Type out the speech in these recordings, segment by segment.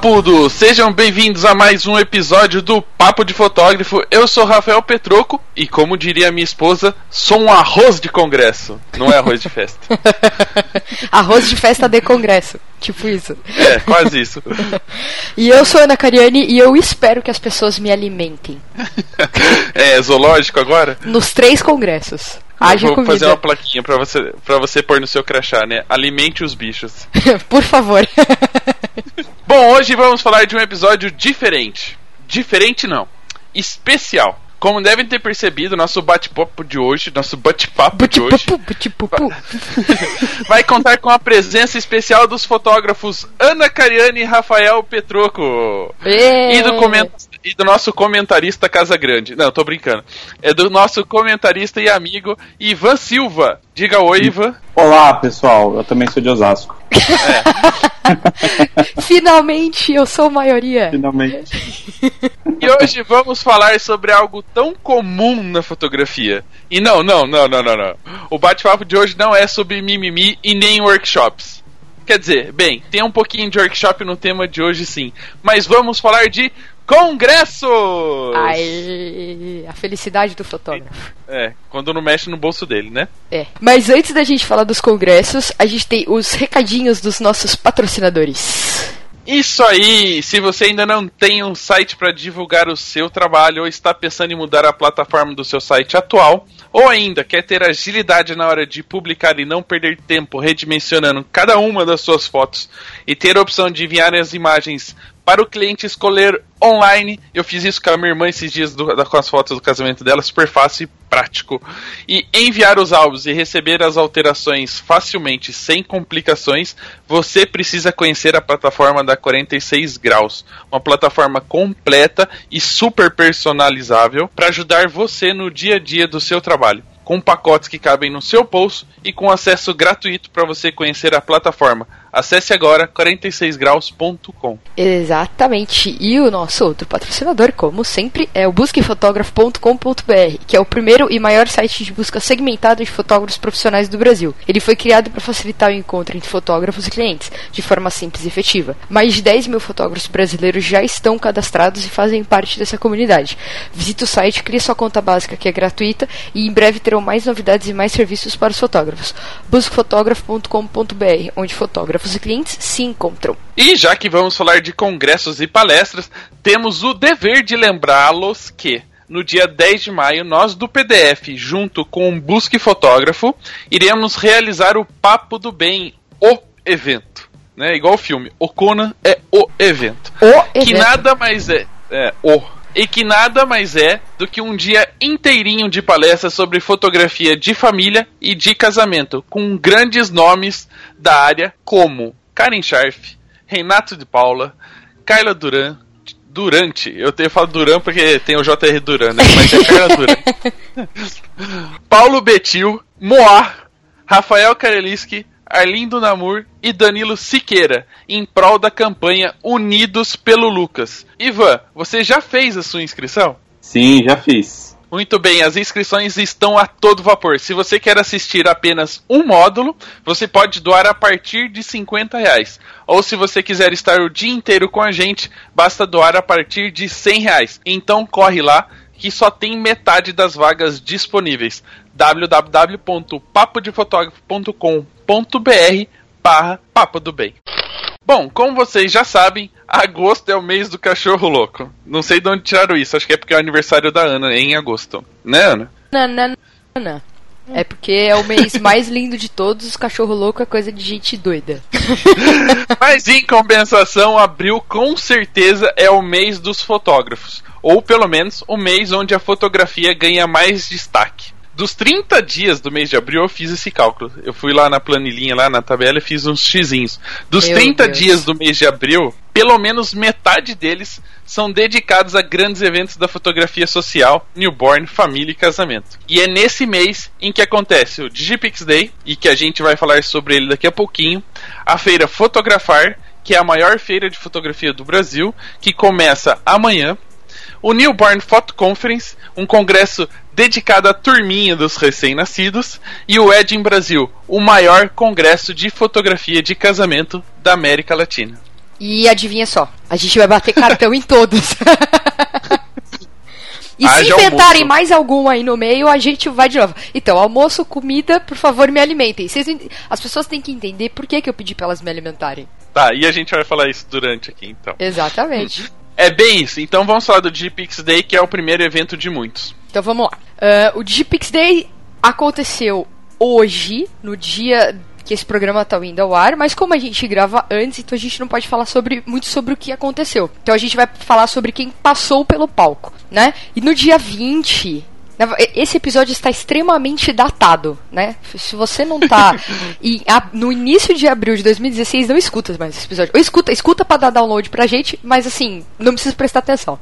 papudo! Sejam bem-vindos a mais um episódio do Papo de Fotógrafo. Eu sou Rafael Petroco e, como diria minha esposa, sou um arroz de congresso. Não é arroz de festa. Arroz de festa de congresso. Tipo isso. É, quase isso. E eu sou Ana Cariani e eu espero que as pessoas me alimentem. É zoológico agora? Nos três congressos. Haja Vou comida. fazer uma plaquinha pra você, pra você pôr no seu crachá, né? Alimente os bichos. Por favor. Bom, hoje vamos falar de um episódio diferente. Diferente não. Especial. Como devem ter percebido, nosso bate-papo de hoje, nosso bate-papo de hoje, vai contar com a presença especial dos fotógrafos Ana Cariani e Rafael Petroco. E do, comen- e do nosso comentarista Casa Grande. Não, tô brincando. É do nosso comentarista e amigo Ivan Silva. Diga oi, Ivan. Olá, pessoal. Eu também sou de Osasco. Finalmente eu sou maioria. Finalmente. E hoje vamos falar sobre algo tão comum na fotografia. E não, não, não, não, não, não. O bate-papo de hoje não é sobre mimimi e nem workshops. Quer dizer, bem, tem um pouquinho de workshop no tema de hoje sim. Mas vamos falar de congressos! Ai, a felicidade do fotógrafo. É, quando não mexe no bolso dele, né? É. Mas antes da gente falar dos congressos, a gente tem os recadinhos dos nossos patrocinadores. Isso aí! Se você ainda não tem um site para divulgar o seu trabalho ou está pensando em mudar a plataforma do seu site atual, ou ainda quer ter agilidade na hora de publicar e não perder tempo redimensionando cada uma das suas fotos e ter a opção de enviar as imagens para o cliente escolher online. Eu fiz isso com a minha irmã esses dias do- da- com as fotos do casamento dela, super fácil e prático. E enviar os álbuns e receber as alterações facilmente, sem complicações, você precisa conhecer a plataforma da 46 Graus, uma plataforma completa e super personalizável para ajudar você no dia a dia do seu trabalho. Com pacotes que cabem no seu bolso e com acesso gratuito para você conhecer a plataforma. Acesse agora 46graus.com. Exatamente. E o nosso outro patrocinador, como sempre, é o busquefotógrafo.com.br, que é o primeiro e maior site de busca segmentado de fotógrafos profissionais do Brasil. Ele foi criado para facilitar o encontro entre fotógrafos e clientes, de forma simples e efetiva. Mais de 10 mil fotógrafos brasileiros já estão cadastrados e fazem parte dessa comunidade. Visite o site, crie sua conta básica, que é gratuita, e em breve terão mais novidades e mais serviços para os fotógrafos. busquefotógrafo.com.br, onde fotógrafos e clientes se encontram. E já que vamos falar de congressos e palestras, temos o dever de lembrá-los que no dia 10 de maio, nós do PDF, junto com o Busque Fotógrafo, iremos realizar o Papo do Bem, o evento. Né? Igual o filme, o Conan é o evento. O Que evento. nada mais é, é o e que nada mais é do que um dia inteirinho de palestras sobre fotografia de família e de casamento, com grandes nomes da área como Karen Scharf, Renato de Paula, Carla Duran, Durante, eu tenho falado Duran porque tem o JR Duran, né? Mas é Carla Duran. Paulo Betil, Moá, Rafael Kareliski, Arlindo Namur e Danilo Siqueira, em prol da campanha Unidos pelo Lucas. Ivan, você já fez a sua inscrição? Sim, já fiz. Muito bem, as inscrições estão a todo vapor. Se você quer assistir apenas um módulo, você pode doar a partir de 50 reais. Ou se você quiser estar o dia inteiro com a gente, basta doar a partir de 100 reais. Então corre lá que só tem metade das vagas disponíveis. www.papodefotógrafo.com.br barra Papo do Bem. Bom, como vocês já sabem, agosto é o mês do cachorro louco. Não sei de onde tiraram isso, acho que é porque é o aniversário da Ana em agosto. Né, Ana? Não, não, não, não. É porque é o mês mais lindo de todos, os cachorro louco é coisa de gente doida. Mas em compensação, abril com certeza é o mês dos fotógrafos. Ou pelo menos o mês onde a fotografia ganha mais destaque. Dos 30 dias do mês de abril eu fiz esse cálculo. Eu fui lá na planilhinha, lá na tabela e fiz uns xizinhos. Dos Meu 30 Deus. dias do mês de abril, pelo menos metade deles são dedicados a grandes eventos da fotografia social, newborn, família e casamento. E é nesse mês em que acontece o Digipix Day, e que a gente vai falar sobre ele daqui a pouquinho, a feira Fotografar, que é a maior feira de fotografia do Brasil, que começa amanhã, o Newborn Photo Conference, um congresso dedicado à turminha dos recém-nascidos, e o Edin Brasil, o maior congresso de fotografia de casamento da América Latina. E adivinha só, a gente vai bater cartão em todos. E se inventarem almoço. mais algum aí no meio, a gente vai de novo. Então, almoço, comida, por favor, me alimentem. Vocês as pessoas têm que entender por que, que eu pedi pra elas me alimentarem. Tá, e a gente vai falar isso durante aqui então. Exatamente. É bem isso, então vamos falar do Digipix Day, que é o primeiro evento de muitos. Então vamos lá. Ah, o Digipix Day aconteceu hoje, no dia que esse programa tá indo ao ar, mas como a gente grava antes, então a gente não pode falar sobre, muito sobre o que aconteceu. Então a gente vai falar sobre quem passou pelo palco, né? E no dia 20. Esse episódio está extremamente datado, né? Se você não tá a- no início de abril de 2016, não escuta mais esse episódio. Ou escuta, escuta pra dar download pra gente, mas assim, não precisa prestar atenção.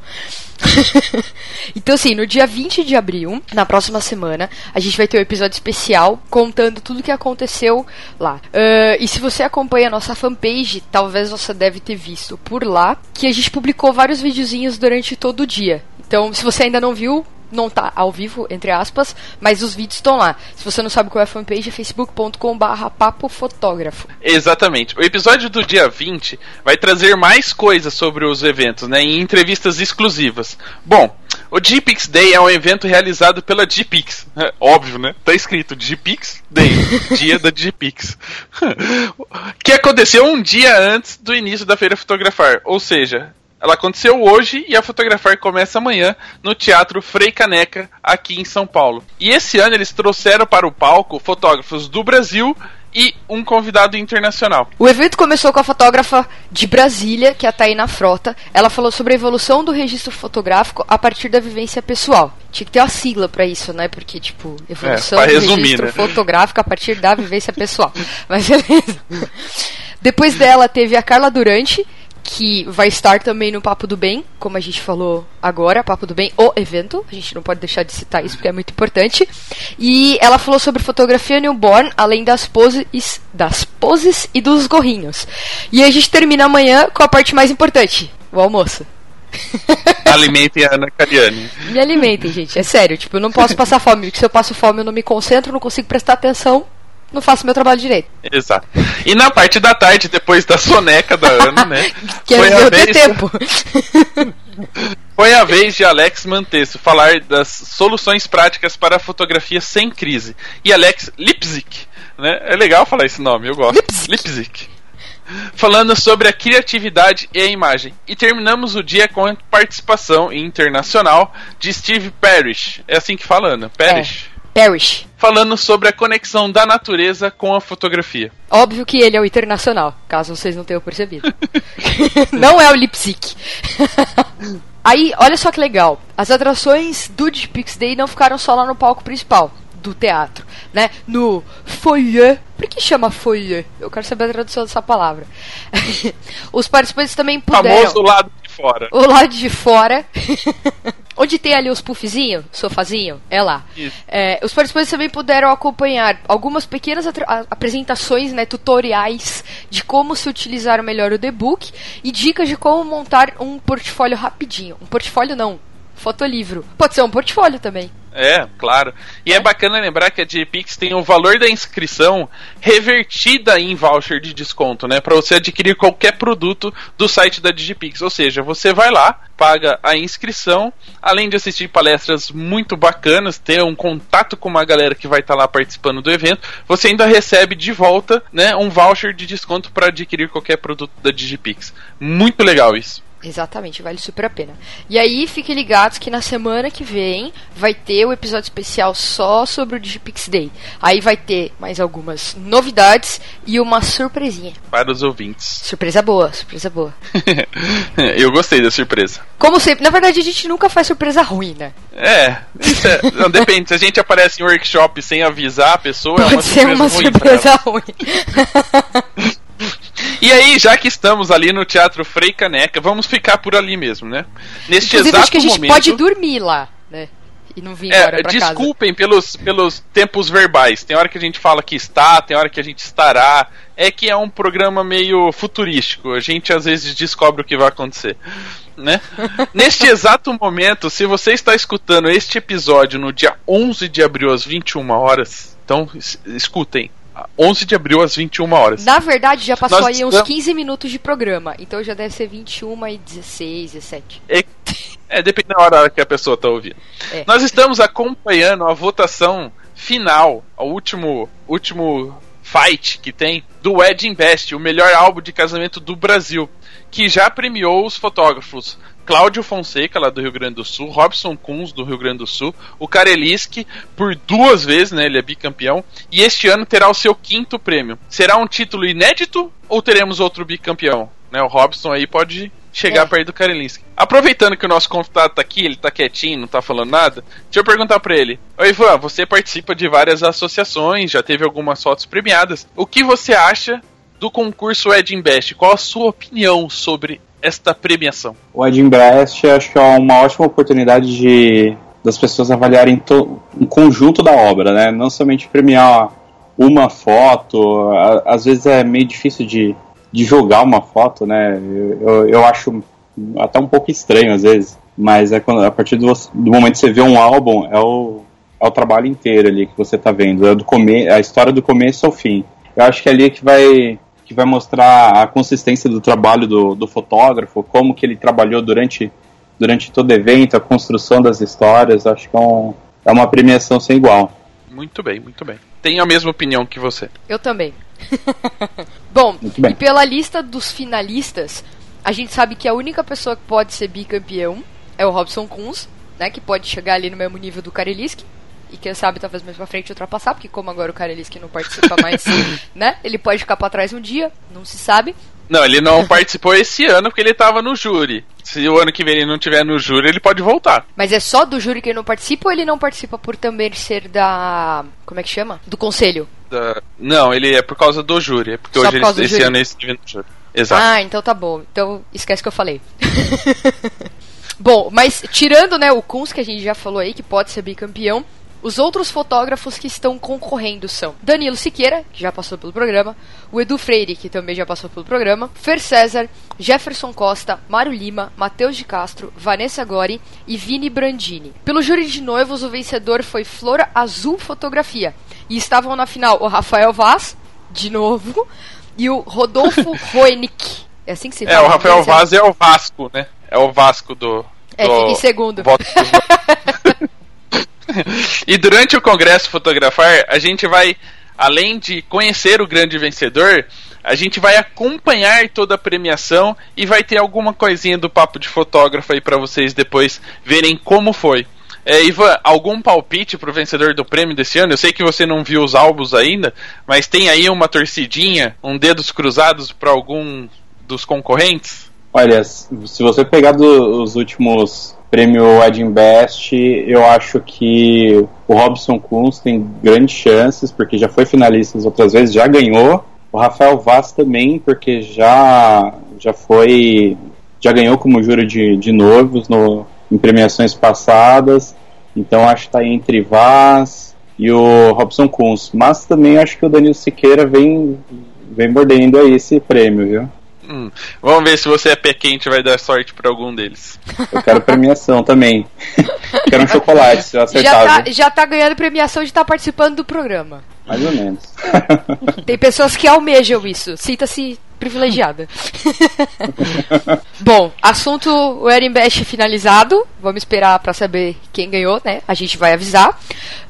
então, assim, no dia 20 de abril, na próxima semana, a gente vai ter um episódio especial contando tudo o que aconteceu lá. Ah, e se você acompanha a nossa fanpage, talvez você deve ter visto por lá que a gente publicou vários videozinhos durante todo o dia. Então, se você ainda não viu, não tá ao vivo, entre aspas, mas os vídeos estão lá. Se você não sabe qual é a fanpage, é facebook.com.br papo fotógrafo. Exatamente. O episódio do dia 20 vai trazer mais coisas sobre os eventos, né, em entrevistas exclusivas. Bom, o Digipix Day é um evento realizado pela Digipix. É, óbvio, né? Tá escrito Digipix Day, dia da Digipix. que aconteceu um dia antes do início da Feira Fotografar, ou seja, ela aconteceu hoje e a Fotografar começa amanhã no Teatro Frei Caneca, aqui em São Paulo. E esse ano eles trouxeram para o palco fotógrafos do Brasil e um convidado internacional. O evento começou com a fotógrafa de Brasília, que é a Taina Frota. Ela falou sobre a evolução do registro fotográfico a partir da vivência pessoal. Tinha que ter uma sigla pra isso, né? Porque, tipo, evolução É, do resumir, registro né? fotográfico a partir da vivência pessoal. Mas beleza. Depois dela teve a Carla Durante, que vai estar também no Papo do Bem, como a gente falou agora, Papo do Bem, o evento. A gente não pode deixar de citar isso porque é muito importante. E ela falou sobre fotografia newborn, além das poses, das poses e dos gorrinhos. E a gente termina amanhã com a parte mais importante, o almoço. Alimentem a Ana Cariani. Me alimentem, gente, é sério. Tipo, eu não posso passar fome, porque se eu passo fome eu não me concentro, não consigo prestar atenção, não faço meu trabalho direito. Exato. E na parte da tarde, depois da soneca da Ana, né? Que foi, é a eu ter vez, tempo. foi a vez de Alex Mantesso falar das soluções práticas para a fotografia sem crise. E Alex Lipzik, né? É legal falar esse nome, eu gosto. Lipzik. Lipzik. Falando sobre a criatividade e a imagem. E terminamos o dia com a participação internacional de Steve Parrish. É assim que fala, Ana? Parrish. Parrish. Falando sobre a conexão da natureza com a fotografia. Óbvio que ele é o internacional, caso vocês não tenham percebido. não é o Lipsic. Aí, olha só que legal. As atrações do Digipix Day não ficaram só lá no palco principal do teatro, né? No foyer. Por que chama foyer? Eu quero saber a tradução dessa palavra. Os participantes também puderam. Famoso lado de fora. O lado de fora. Onde tem ali os puffzinhos, sofazinho, é lá. É, os participantes também puderam acompanhar algumas pequenas apresentações, né, tutoriais de como se utilizar melhor o The-Book e dicas de como montar um portfólio rapidinho. Um portfólio não, fotolivro. Pode ser um portfólio também. É, claro. E é, bacana lembrar que a Digipix tem o valor da inscrição revertida em voucher de desconto, né? Para você adquirir qualquer produto do site da Digipix. Ou seja, você vai lá, paga a inscrição, além de assistir palestras muito bacanas, ter um contato com uma galera que vai estar lá participando do evento, você ainda recebe de volta, né, um voucher de desconto para adquirir qualquer produto da Digipix. Muito legal isso. Exatamente, vale super a pena. E aí, fiquem ligados que na semana que vem vai ter o episódio especial só sobre o Digipix Day. Aí vai ter mais algumas novidades e uma surpresinha. Para os ouvintes. Surpresa boa, surpresa boa. Eu gostei da surpresa. Como sempre, na verdade a gente nunca faz surpresa ruim, né? É, é- não, depende. Se a gente aparece em workshop sem avisar a pessoa, é uma Pode ser uma ruim surpresa ruim. E aí, já que estamos ali no Teatro Frei Caneca, vamos ficar por ali mesmo, né? Neste Inclusive, exato acho que a gente momento. pode dormir lá, né? E não vir embora É, pra casa. desculpem pelos, pelos tempos verbais. Tem hora que a gente fala que está, tem hora que a gente estará. É que é um programa meio futurístico. A gente às vezes descobre o que vai acontecer. né? Neste exato momento, se você está escutando este episódio no dia 11 de abril às 21 horas, então es- escutem. 11 de abril às 21 horas. Na verdade, já passou Nós aí uns estamos- 15 minutos de programa. Então já deve ser 21 e 16, 17. É, é, depende da hora que a pessoa está ouvindo. É. Nós estamos acompanhando a votação final, o último, último fight que tem do Wedding Best, o melhor álbum de casamento do Brasil, que já premiou os fotógrafos Cláudio Fonseca, lá do Rio Grande do Sul, Robson Kunz, do Rio Grande do Sul, o Kareliski, por duas vezes, né, ele é bicampeão, e este ano terá o seu quinto prêmio. Será um título inédito ou teremos outro bicampeão? Né, o Robson aí pode chegar É. perto do Kareliski. Aproveitando que o nosso convidado tá aqui, ele tá quietinho, não tá falando nada, deixa eu perguntar pra ele. Oi, Ivan, você participa de várias associações, já teve algumas fotos premiadas. O que você acha do concurso Edin Best? Qual a sua opinião sobre esta premiação? O Edin Best acho que é uma ótima oportunidade de das pessoas avaliarem um conjunto da obra, né? Não somente premiar uma foto. A- às vezes é meio difícil de, de jogar uma foto, né? Eu, eu acho até um pouco estranho às vezes. Mas é quando, a partir do, do momento que você vê um álbum, é o, é o trabalho inteiro ali que você tá vendo. É do come, a história do começo ao fim. Eu acho que é ali que vai que vai mostrar a consistência do trabalho do, do fotógrafo, como que ele trabalhou durante, durante todo o evento, a construção das histórias. Acho que é, um, é uma premiação sem igual. Muito bem, muito bem. Tenho a mesma opinião que você. Eu também. Bom, Muito bem. e pela lista dos finalistas, a gente sabe que a única pessoa que pode ser bicampeão é o Robson Kunz, né? Que pode chegar ali no mesmo nível do Kareliski. E quem sabe talvez mais pra frente ultrapassar, porque como agora o Kareliski não participa mais, né? Ele pode ficar pra trás um dia, não se sabe. Não, ele não participou esse ano porque ele tava no júri. Se o ano que vem ele não tiver no júri, ele pode voltar. Mas é só do júri que ele não participa ou ele não participa por também ser da. Como é que chama? Do conselho. Da- Não, ele é por causa do júri. É porque Só hoje por ele- esse júri. ano ele esteve no júri. Exato. Ah, então tá bom. Então esquece que eu falei. bom, mas tirando né, o Kunz, que a gente já falou aí, que pode ser bicampeão, os outros fotógrafos que estão concorrendo são Danilo Siqueira, que já passou pelo programa, o Edu Freire, que também já passou pelo programa, Fer César, Jefferson Costa, Mário Lima, Matheus de Castro, Vanessa Gori e Vini Brandini. Pelo júri de noivos, o vencedor foi Flora Azul Fotografia. E estavam na final o Rafael Vaz, de novo, e o Rodolfo Roenick. É assim que se É, fala? o Rafael Vaz é o Vasco, né? É o Vasco do. É, do fica em segundo. voto dos- e durante o Congresso Fotografar, a gente vai, além de conhecer o grande vencedor, a gente vai acompanhar toda a premiação e vai ter alguma coisinha do papo de fotógrafo aí pra vocês depois verem como foi. É, Ivan, algum palpite pro vencedor do prêmio desse ano? Eu sei que você não viu os álbuns ainda, mas tem aí uma torcidinha, um dedos cruzados pra algum dos concorrentes? Olha, se você pegar do- os últimos prêmio Edin Best, eu acho que o Robson Kunz tem grandes chances, porque já foi finalista as outras vezes, já ganhou. O Rafael Vaz também, porque já, já foi. já ganhou como júri de, de noivos no, em premiações passadas. Então acho que está entre Vaz e o Robson Kunz. Mas também acho que o Danilo Siqueira vem, vem mordendo aí esse prêmio, viu? Hum, vamos ver se você é pé quente e vai dar sorte pra algum deles. Eu quero premiação também. quero um chocolate, se eu Já acertar. tá, viu? já tá ganhando premiação de estar participando do programa. Mais ou menos. Tem pessoas que almejam isso. Sinta-se privilegiada. Bom, assunto o Erin Bash finalizado. Vamos esperar pra saber quem ganhou, né? A gente vai avisar.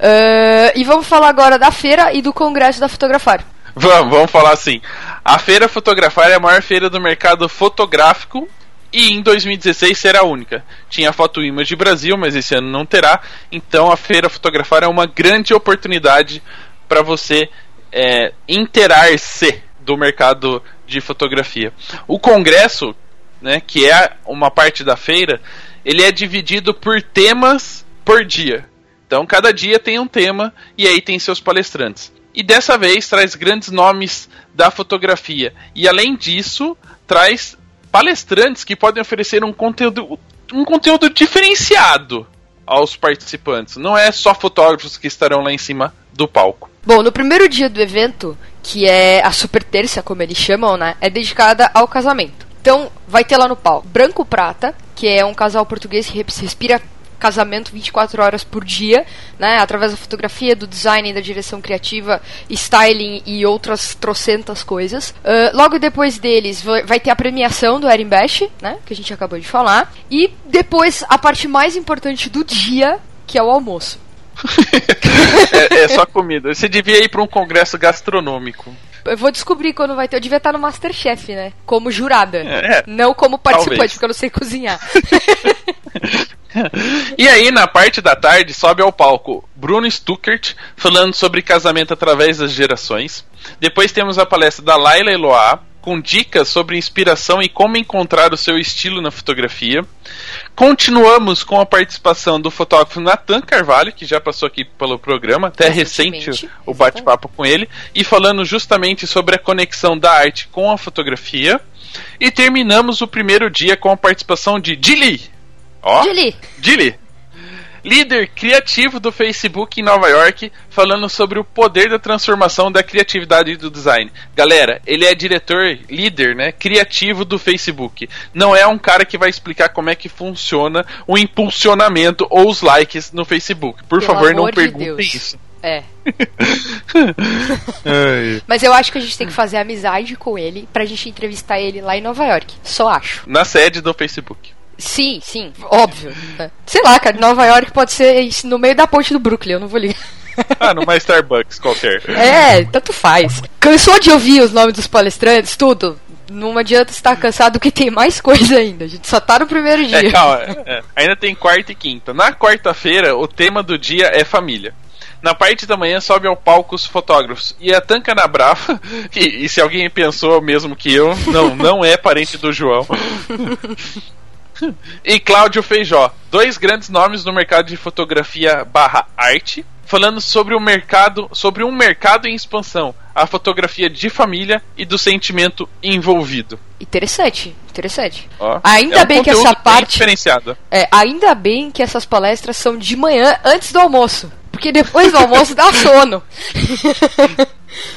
Ah, e vamos falar agora da feira e do congresso da Fotografar. Vamos, vamos falar assim. A Feira Fotografar é a maior feira do mercado fotográfico e em 2016 será a única. Tinha a Foto Image Brasil, mas esse ano não terá. Então a Feira Fotografar é uma grande oportunidade para você é, interar-se do mercado de fotografia. O congresso, né, que é uma parte da feira, ele é dividido por temas por dia. Então cada dia tem um tema e aí tem seus palestrantes. E dessa vez traz grandes nomes da fotografia. E além disso, traz palestrantes que podem oferecer um conteúdo, um conteúdo diferenciado aos participantes. Não é só fotógrafos que estarão lá em cima do palco. Bom, no primeiro dia do evento, que é a super terça, como eles chamam, né? É dedicada ao casamento. Então, vai ter lá no palco Branco Prata, que é um casal português que respira casamento 24 horas por dia, né, através da fotografia, do design, da direção criativa, styling e outras trocentas coisas. Uh, logo depois deles vai ter a premiação do Erin Bash, né, que a gente acabou de falar, e depois a parte mais importante do dia, que é o almoço. é, é, só comida. Você devia ir para um congresso gastronômico. Eu vou descobrir quando vai ter. Eu devia estar no Masterchef, né? Como jurada. É, não como participante, talvez. porque eu não sei cozinhar. e aí, na parte da tarde, sobe ao palco Bruno Stuckert falando sobre casamento através das gerações. Depois temos a palestra da Laila Eloá, com dicas sobre inspiração e como encontrar o seu estilo na fotografia. Continuamos com a participação do fotógrafo Nathan Carvalho, que já passou aqui pelo programa, até recente o bate-papo com ele, e falando justamente sobre a conexão da arte com a fotografia. E terminamos o primeiro dia com a participação de Dilly. Ó, Dilly. Dilly líder criativo do Facebook em Nova York, falando sobre o poder da transformação da criatividade do design. Galera, ele é diretor, líder, né, criativo do Facebook. Não é um cara que vai explicar como é que funciona o impulsionamento ou os likes no Facebook. Por Pelo favor, não Deus. isso. É. Mas eu acho que a gente tem que fazer amizade com ele pra gente entrevistar ele lá em Nova York. Só acho. Na sede do Facebook. Sim, sim, óbvio. Sei lá, cara, Nova York pode ser no meio da ponte do Brooklyn, eu não vou ligar. Ah, numa Starbucks qualquer. É, tanto faz. Cansou de ouvir os nomes dos palestrantes, tudo? Não adianta estar cansado que tem mais coisa ainda. A gente só tá no primeiro é, dia. É, calma, é, ainda tem quarta e quinta. Na quarta-feira, o tema do dia é família. Na parte da manhã sobe ao palco os fotógrafos. E a Tanca na Brava, e, e se alguém pensou mesmo que eu, não, não é parente do João. e Cláudio Feijó, dois grandes nomes no mercado de fotografia barra arte, falando sobre o mercado, sobre um mercado em expansão, a fotografia de família e do sentimento envolvido. Interessante, interessante. Ó, ainda é um bem que essa parte diferenciada. É, ainda bem que essas palestras são de manhã antes do almoço, porque depois do almoço dá sono.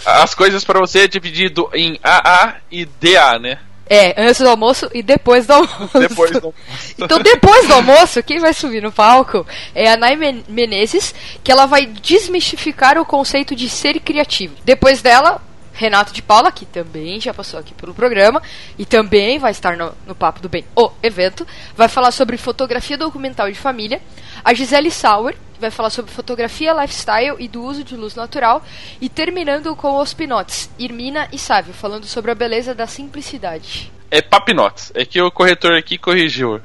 As coisas para você é dividido em AA e DA, né? É, antes do almoço e depois do almoço. Depois do almoço. então, depois do almoço, quem vai subir no palco é a Nay Menezes, que ela vai desmistificar o conceito de ser criativo. Depois dela, Renato de Paula, que também já passou aqui pelo programa e também vai estar no, no Papo do Bem, o evento, vai falar sobre fotografia documental de família. A Gisele Sauer, vai falar sobre fotografia, lifestyle e do uso de luz natural. E terminando com os pinotes, Irmina e Sávio, falando sobre a beleza da simplicidade. É papinotes, é que o corretor aqui corrigiu.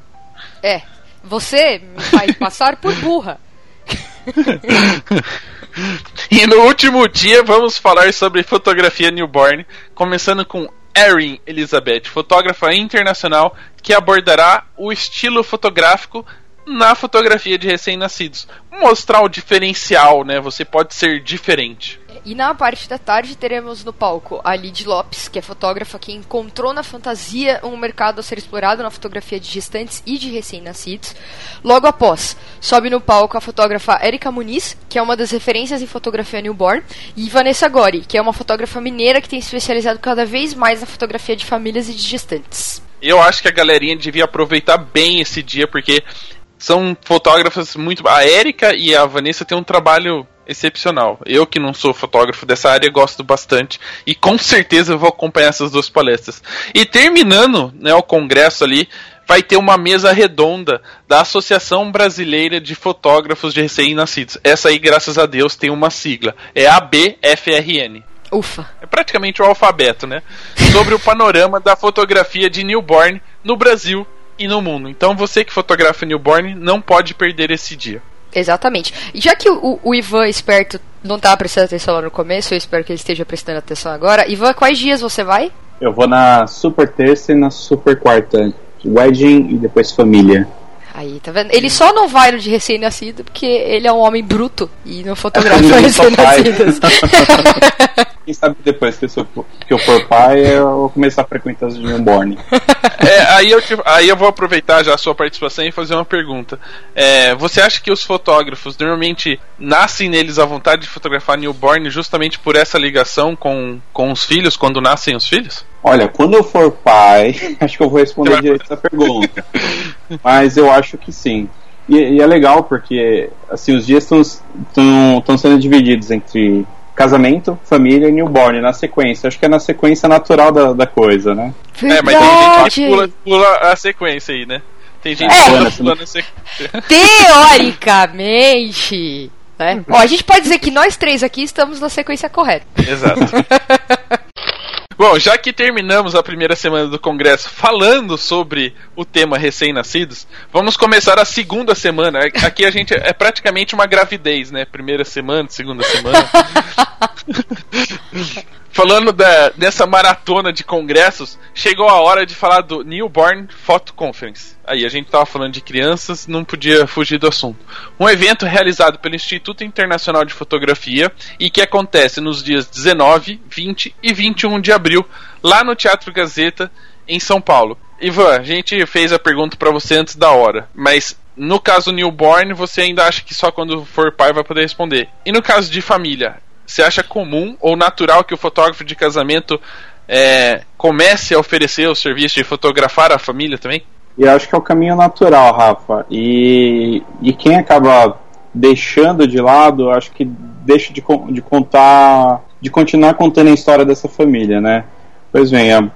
É, você me faz passar por burra. e no último dia vamos falar sobre fotografia newborn, começando com Erin Elizabeth, fotógrafa internacional que abordará o estilo fotográfico na fotografia de recém-nascidos. Mostrar o diferencial, né? Você pode ser diferente. E na parte da tarde teremos no palco a Lid Lopes, que é fotógrafa que encontrou na fantasia um mercado a ser explorado na fotografia de gestantes e de recém-nascidos. Logo após, sobe no palco a fotógrafa Erika Muniz, que é uma das referências em fotografia newborn, e Vanessa Gori, que é uma fotógrafa mineira que tem especializado cada vez mais na fotografia de famílias e de gestantes. Eu acho que a galerinha devia aproveitar bem esse dia, porque são fotógrafas muito. A Érica e a Vanessa têm um trabalho excepcional. Eu, que não sou fotógrafo dessa área, gosto bastante. E com certeza vou acompanhar essas duas palestras. E terminando né, o congresso ali, vai ter uma mesa redonda da Associação Brasileira de Fotógrafos de Recém-Nascidos. Essa aí, graças a Deus, tem uma sigla. É ABFRN. Ufa. É praticamente o alfabeto, né? Sobre o panorama da fotografia de newborn no Brasil e no mundo. Então você que fotografa newborn não pode perder esse dia. Exatamente. E já que o, o Ivan esperto não estava prestando atenção lá no começo, eu espero que ele esteja prestando atenção agora. Ivan, quais dias você vai? Eu vou na super terça e na super quarta. Wedding e depois família. Aí, tá vendo? Ele só não vai no de recém-nascido porque ele é um homem bruto e não fotografa recém-nascidos. Quem sabe depois que eu, sou, que eu for pai, eu vou começar a frequentar os newborn. É, aí, eu, aí eu vou aproveitar já a sua participação e fazer uma pergunta. É, você acha que os fotógrafos normalmente nascem neles a vontade de fotografar newborn justamente por essa ligação com, com os filhos, quando nascem os filhos? Olha, quando eu for pai, acho que eu vou responder direito essa pergunta. Mas eu acho que sim. E, e é legal porque assim os dias estão sendo divididos entre casamento, família e newborn na sequência. Acho que é na sequência natural da, da coisa, né? É, mas tem gente que Verdade. pula, pula a sequência aí, né? Tem gente É. que pula, pulando a sequência. Teoricamente. Né? Ó, a gente pode dizer que nós três aqui estamos na sequência correta. Exato. Bom, já que terminamos a primeira semana do Congresso falando sobre o tema recém-nascidos, vamos começar a segunda semana. Aqui a gente é praticamente uma gravidez, né? Primeira semana, segunda semana. Falando da, dessa maratona de congressos, chegou a hora de falar do Newborn Photo Conference. Aí, a gente tava falando de crianças, não podia fugir do assunto. Um evento realizado pelo Instituto Internacional de Fotografia e que acontece nos dias 19, 20 e 21 de abril, lá no Teatro Gazeta, em São Paulo. Ivan, a gente fez a pergunta pra você antes da hora, mas no caso newborn, você ainda acha que só quando for pai vai poder responder. E no caso de família, você acha comum ou natural que o fotógrafo de casamento é, comece a oferecer o serviço de fotografar a família também? Eu acho que é o caminho natural, Rafa. E, e quem acaba deixando de lado, acho que deixa de, de contar, de continuar contando a história dessa família, né? Pois bem, a-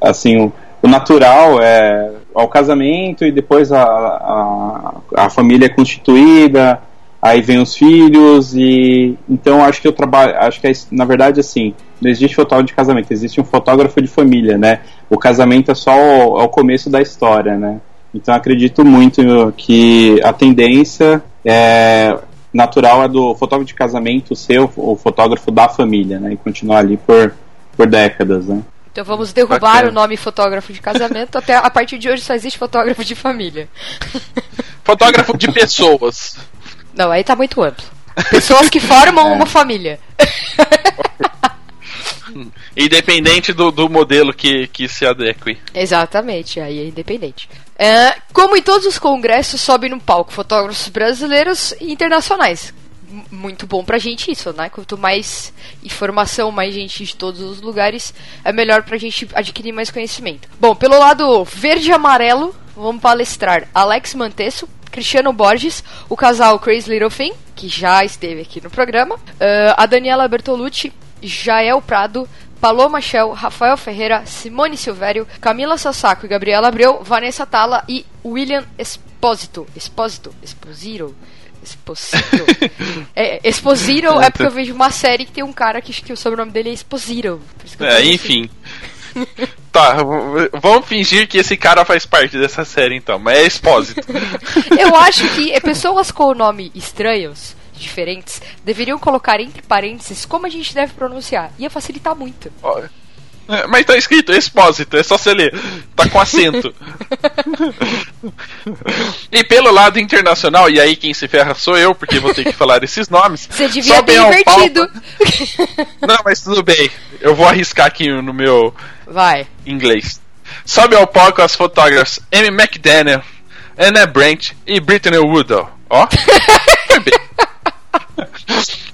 assim, o, o natural é o casamento e depois a, a, a família é constituída, aí vem os filhos e então acho que eu trabalho, acho que é, na verdade assim, não existe fotógrafo de casamento, existe um fotógrafo de família, né? O casamento é só o, é o começo da história, né? Então acredito muito que a tendência é natural é do fotógrafo de casamento ser o, o fotógrafo da família, né? E continuar ali por, por décadas, né? Então vamos derrubar Bacana. o nome fotógrafo de casamento. Até a partir de hoje só existe fotógrafo de família. Fotógrafo de pessoas. Não, aí tá muito amplo. Pessoas que formam É. uma família. Independente do, do modelo que, que se adeque. Exatamente, aí é independente. É, como em todos os congressos, sobe no palco fotógrafos brasileiros e internacionais. M- Muito bom pra gente isso, né? Quanto mais informação, mais gente de todos os lugares, é melhor pra gente adquirir mais conhecimento. Bom, pelo lado verde e amarelo, vamos palestrar Alex Mantesso, Cristiano Borges, o casal Crazy Little Thing, que já esteve aqui no programa, ah, a Daniela Bertolucci, Jael Prado, Paloma Shell, Rafael Ferreira, Simone Silvério, Camila Sassaco e Gabriela Abreu, Vanessa Tala e William Espósito. Espósito? Esposito? Esposito. é, Esposito é porque eu vejo uma série que tem um cara que, que o sobrenome dele é eu É, falei assim. tá, vamos fingir que esse cara faz parte dessa série então, mas é expósito. Eu acho que é, pessoas com nome estranhos, diferentes, deveriam colocar entre parênteses como a gente deve pronunciar. Ia facilitar muito. É, Mas tá escrito expósito, é só você ler. Tá com acento. e pelo lado internacional, e aí quem se ferra sou eu, porque vou ter que falar esses nomes. Você devia ter invertido. Não, mas tudo bem. Eu vou arriscar aqui no meu Vai. inglês. Sobe ao palco as fotógrafas Amy McDaniel, Anna Brent e Brittany Woodall. Ó.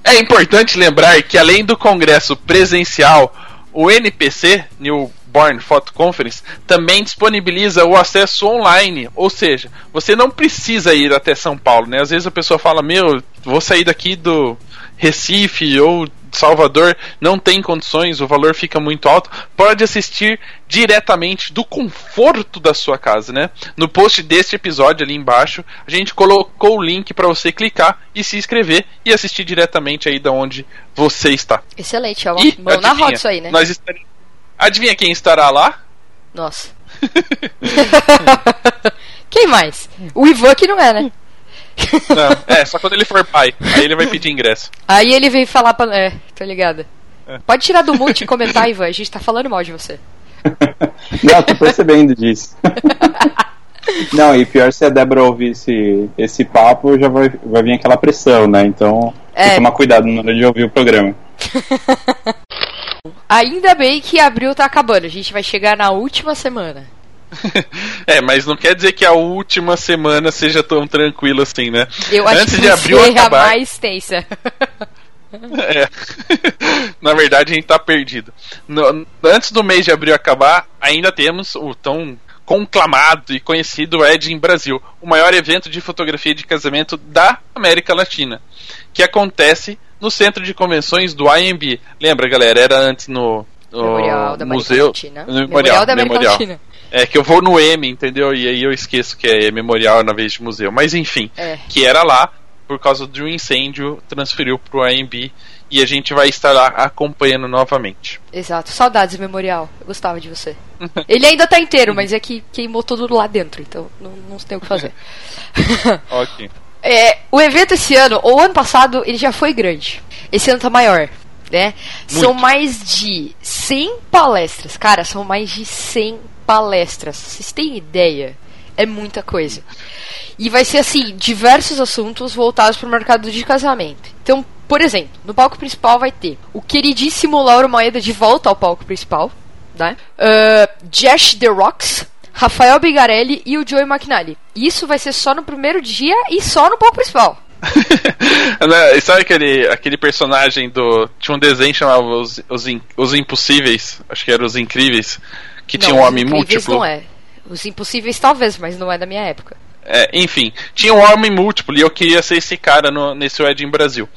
É importante lembrar que além do congresso presencial, o NPC, Newborn Photo Conference, também disponibiliza o acesso online, ou seja, você não precisa ir até São Paulo, né? Às vezes a pessoa fala: "Meu, vou sair daqui do Recife ou Salvador, não tem condições, o valor fica muito alto". Pode assistir diretamente do conforto da sua casa, né? No post deste episódio ali embaixo, a gente colocou o link para você clicar e se inscrever e assistir diretamente aí da onde você está. Excelente, é uma E, mão na adivinha, roda isso aí, né? Nós estare- Adivinha quem estará lá? Nossa. Quem mais? O Ivan que não é, né? Não, é, só quando ele for pai. Aí ele vai pedir ingresso. Aí ele veio falar pra. É, tô ligada. É. Pode tirar do mute e comentar, Ivan. A gente tá falando mal de você. Não, tô percebendo disso. Não, e pior se a Débora ouvir esse, esse papo, já vai, vai vir aquela pressão, né? Então, tem É. que tomar cuidado na hora de ouvir o programa. Ainda bem que abril tá acabando. A gente vai chegar na última semana. É, mas não quer dizer que a última semana seja tão tranquila assim, né? Eu acho Antes que de abril ser a acabar. mais tensa. É. Na verdade, a gente tá perdido. No- antes do mês de abril acabar, ainda temos o tão conclamado e conhecido Edin Brasil, o maior evento de fotografia de casamento da América Latina, que acontece no centro de convenções do IMB. Lembra, galera? Era antes no, no Memorial da América museu, Latina. no memorial, da América memorial. Latina. É que eu vou no M, entendeu? E aí eu esqueço que é memorial na vez de museu. Mas enfim, É. que era lá, por causa de um incêndio, transferiu pro AMB e a gente vai estar lá acompanhando novamente. Exato. Saudades, Memorial. Eu gostava de você. Ele ainda tá inteiro, mas é que queimou tudo lá dentro, então não, não tem o que fazer. Ok. É, o evento esse ano, ou ano passado, ele já foi grande. Esse ano tá maior, né? São mais de 100 palestras. Cara, são mais de 100 palestras. Vocês têm ideia? É muita coisa. E vai ser assim, diversos assuntos voltados para o mercado de casamento. Então, por exemplo, no palco principal vai ter o queridíssimo Lauro Maeda de volta ao palco principal, né? Uh, The Rocks, Rafael Bigarelli e o Joey McNally. Isso vai ser só no primeiro dia e só no palco principal. Né, Sabe aquele, aquele personagem do. Tinha um desenho chamava Os, os, os Impossíveis, acho que era Os Incríveis, que tinha um homem múltiplo. Não é. Os impossíveis talvez, mas não é da minha época. É, enfim, tinha um homem múltiplo e eu queria ser esse cara no, nesse Wedding Brasil.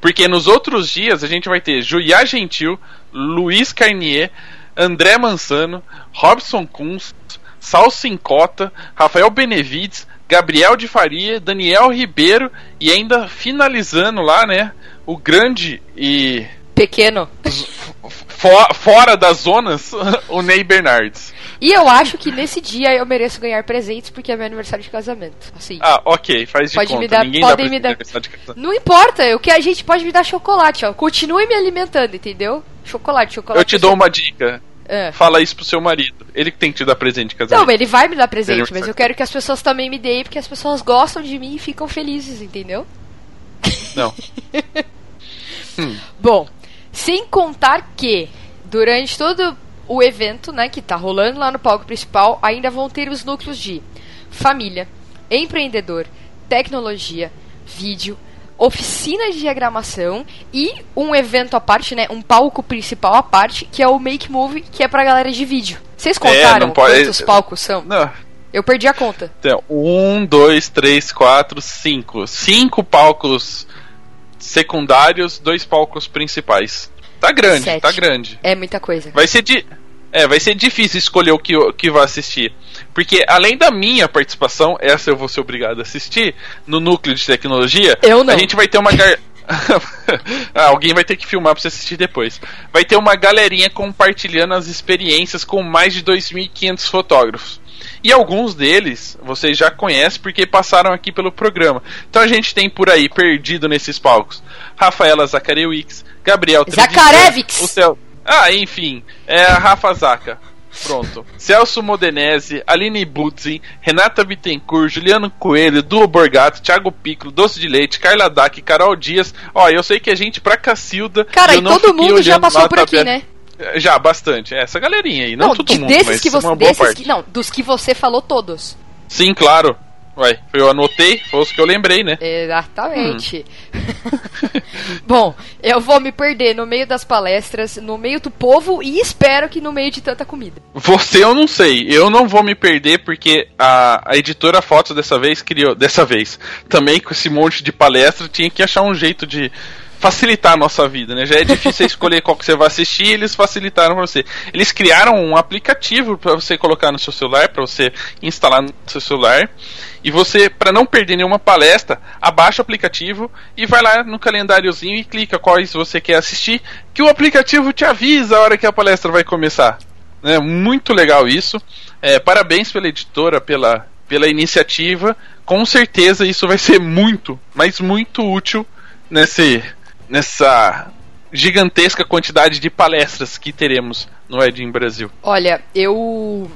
Porque nos outros dias a gente vai ter Julia Gentil, Luiz Carnier, André Mansano, Robson Kunz, Salsincota, Rafael Benevides, Gabriel de Faria, Daniel Ribeiro e ainda finalizando lá, né, o grande e Pequeno. fo- fora das zonas, o Ney Bernardes. E eu acho que nesse dia eu mereço ganhar presentes porque é meu aniversário de casamento. Assim. Ah, ok, faz de Pode conta. me dar- Ninguém podem me dar-. Não importa, o que a gente pode me dar chocolate, ó. Continue me alimentando, entendeu? Chocolate, chocolate. Eu te dou uma dica. É. Fala isso pro seu marido. Ele que tem que te dar presente de casamento. Não, ele vai me dar presente, mas eu quero que as pessoas também me deem, porque as pessoas gostam de mim e ficam felizes, entendeu? Não. Bom, sem contar que durante todo o evento, né, que tá rolando lá no palco principal, ainda vão ter os núcleos de família, empreendedor, tecnologia, vídeo, oficina de diagramação e um evento à parte, né, um palco principal à parte, que é o Make Move, que é pra galera de vídeo. Vocês contaram É, pode- quantos palcos são? Não. Eu perdi a conta. Então, um, dois, três, quatro, cinco. Cinco palcos secundários, dois palcos principais. Tá grande, Sete. tá grande. É muita coisa. Vai ser di... É, vai ser difícil escolher o que, o que vai assistir. Porque além da minha participação, essa eu vou ser obrigado a assistir, no núcleo de tecnologia, Eu não. a gente vai ter uma gar... Ah, Alguém vai ter que filmar pra você assistir depois. Vai ter uma galerinha compartilhando as experiências com mais de 2.500 fotógrafos. E alguns deles vocês já conhecem porque passaram aqui pelo programa. Então a gente tem por aí, perdido nesses palcos, Rafaela Zacariewicz, Gabriel Zacarevix! o Cel... Ah, enfim, é a Rafa Zaca. Pronto. Celso Modenese, Aline Butzin, Renata Bittencourt, Juliano Coelho, Duo Borgato, Thiago Piccolo, Doce de Leite, Carla Dac, Carol Dias. Ó, eu sei que a gente pra Cacilda. Cara, e não todo mundo já passou por aqui, né? Já, bastante. Essa galerinha aí. Não, todo de- mundo, desses mas que você, uma boa desses parte. que, não, dos que você falou todos. Sim, claro. Ué, eu anotei, foi os que eu lembrei, né? Exatamente. Bom, eu vou me perder no meio das palestras, no meio do povo e espero que no meio de tanta comida. Você eu não sei. Eu não vou me perder porque a, a editora Fotos dessa vez criou. Dessa vez. Também com esse monte de palestra, tinha que achar um jeito de facilitar a nossa vida, né? Já é difícil escolher qual que você vai assistir, eles facilitaram pra você. Eles criaram um aplicativo para você colocar no seu celular, para você instalar no seu celular. E você, para não perder nenhuma palestra, abaixa o aplicativo e vai lá no calendáriozinho e clica quais você quer assistir, que o aplicativo te avisa a hora que a palestra vai começar. né? Muito legal isso. É, parabéns pela editora, pela, pela iniciativa. Com certeza isso vai ser muito, mas muito útil nesse, nessa gigantesca quantidade de palestras que teremos no Edin Brasil. Olha, eu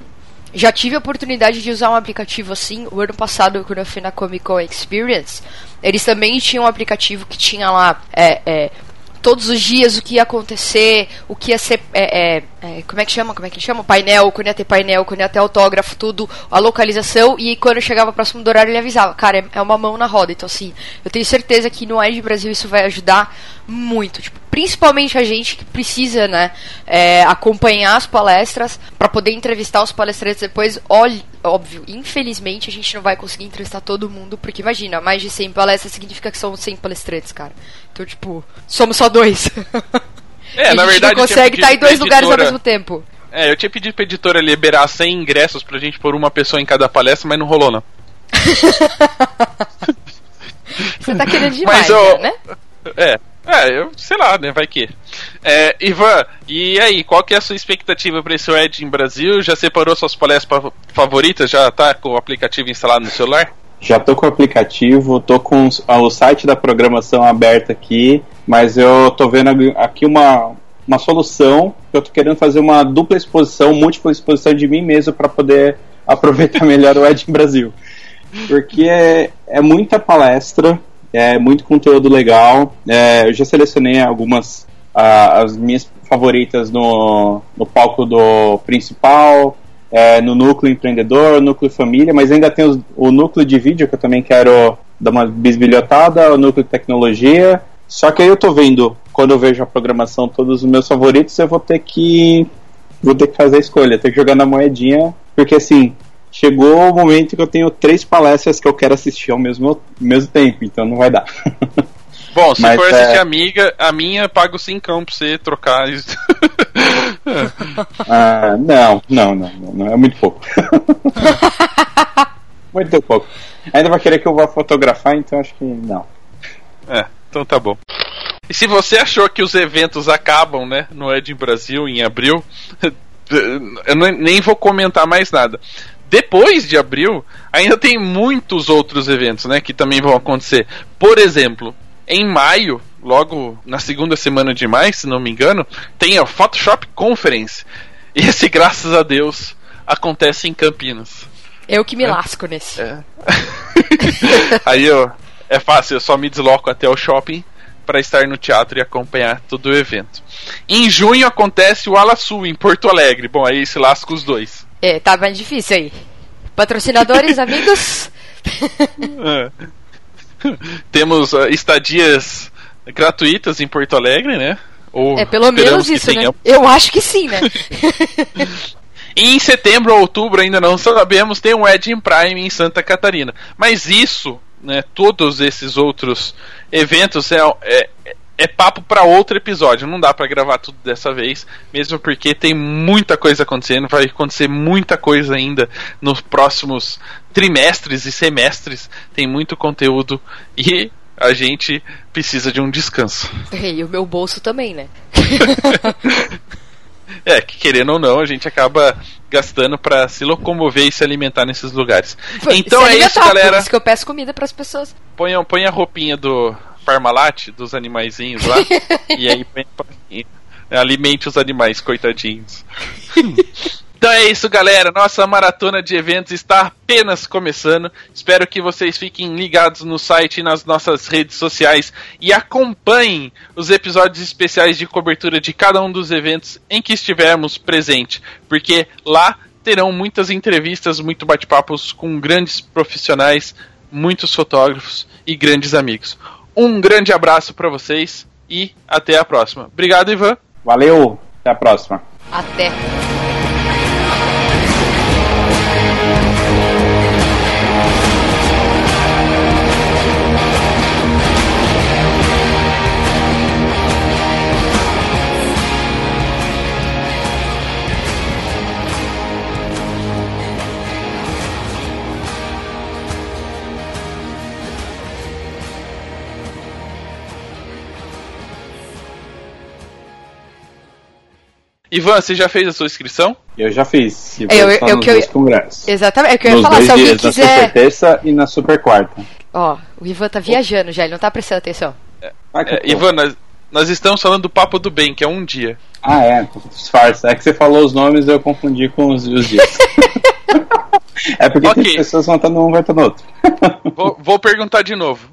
já tive a oportunidade de usar um aplicativo assim. O ano passado, quando eu fui na Comic Con Experience, eles também tinham um aplicativo que tinha lá é, é, todos os dias o que ia acontecer, o que ia ser. é, é, é, como é que chama? Como é que chama? Painel, quando ia ter painel, quando ia ter autógrafo, tudo, a localização. E quando chegava próximo do horário, ele avisava. Cara, é, é uma mão na roda. Então, assim, eu tenho certeza que no Ed Brasil isso vai ajudar muito, tipo, principalmente a gente que precisa, né, é, acompanhar as palestras para poder entrevistar os palestrantes depois. Olhe, óbvio, infelizmente a gente não vai conseguir entrevistar todo mundo, porque imagina, mais de 100 palestras significa que são 100 palestrantes, cara. Então, tipo, somos só dois. É, na a gente verdade. não consegue estar em pedido dois lugares ao mesmo tempo. É, eu tinha pedido pra editora liberar 100 ingressos pra gente pôr uma pessoa em cada palestra, mas não rolou, não. Você tá querendo demais, Mas né? É, é, eu sei lá, né? Vai que. É, Ivan, e aí, qual que é a sua expectativa pra esse Ed em Brasil? Já separou suas palestras pa- favoritas? Já tá com o aplicativo instalado no celular? Já tô com o aplicativo, tô com o site da programação aberto aqui, mas eu tô vendo aqui uma, uma solução eu tô querendo fazer uma dupla exposição, múltipla exposição de mim mesmo para poder aproveitar melhor o Ed em Brasil. Porque é, é muita palestra, é muito conteúdo legal. é, eu já selecionei algumas ah, as minhas favoritas no, no palco do principal, é, no núcleo empreendedor, núcleo família, mas ainda tem os- o núcleo de vídeo que eu também quero dar uma bisbilhotada, o núcleo de tecnologia. Só que aí eu tô vendo, quando eu vejo a programação, todos os meus favoritos, eu vou ter que vou ter que fazer a escolha, ter que jogar na moedinha, porque assim, chegou o momento que eu tenho três palestras que eu quero assistir ao mesmo, mesmo tempo, então não vai dar. Bom, se Mas, for assistir é- a amiga, a minha paga o cincão pra você trocar isso. Ah, não, não, não, não, não, é muito pouco. muito pouco. Ainda vai querer que eu vá fotografar, então acho que não. É, então tá bom. E se você achou que os eventos acabam, né, no Ed Brasil em abril, eu nem vou comentar mais nada. Depois de abril, ainda tem muitos outros eventos, né, que também vão acontecer. Por exemplo, em maio, logo na segunda semana de maio, se não me engano, tem a Photoshop Conference. E esse, graças a Deus, acontece em Campinas. Eu que me lasco nesse. É. Aí eu, é fácil, eu só me desloco até o shopping para estar no teatro e acompanhar todo o evento. Em junho acontece o Ala Sul em Porto Alegre. Bom, aí se lasca os dois. É, tá mais difícil aí. Patrocinadores, amigos. É. Temos ah, estadias gratuitas em Porto Alegre, né? Ou É pelo menos isso, né? Eu acho que sim, né? E em setembro ou outubro, ainda não sabemos, tem um Ed in Prime em Santa Catarina. Mas isso, né, todos esses outros eventos é, é, é papo para outro episódio. Não dá para gravar tudo dessa vez, mesmo porque tem muita coisa acontecendo. Vai acontecer muita coisa ainda nos próximos trimestres e semestres. Tem muito conteúdo e a gente precisa de um descanso. e o meu bolso também, né? É, que querendo ou não, a gente acaba gastando para se locomover e se alimentar nesses lugares. Então é isso, alimentar, Por galera. isso que eu peço comida pras pessoas. Põe, põe a roupinha do Parmalat, dos animaizinhos lá, e aí alimente os animais, coitadinhos. Então é isso, galera. Nossa maratona de eventos está apenas começando. Espero que vocês fiquem ligados no site e nas nossas redes sociais e acompanhem os episódios especiais de cobertura de cada um dos eventos em que estivermos presente, porque lá terão muitas entrevistas, muito bate-papos com grandes profissionais, muitos fotógrafos e grandes amigos. Um grande abraço para vocês e até a próxima. Obrigado, Ivan. Valeu, até a próxima. Até. Ivan, você já fez a sua inscrição? Eu já fiz. Eu- vou eu- eu que eu- congressos. Exatamente. É o que eu ia Nos falar. Se alguém dias, na super quiser. terça e na super quarta. Ó, o Ivan tá viajando já, ele não tá prestando atenção. É, tô. Ivan, nós, nós estamos falando do Papo do Bem, que é um dia. Ah, é, disfarça. É que você falou os nomes e eu confundi com os, os dias. é porque Ok. tem pessoas vão estar num, vai estar no outro. Vou, vou perguntar de novo.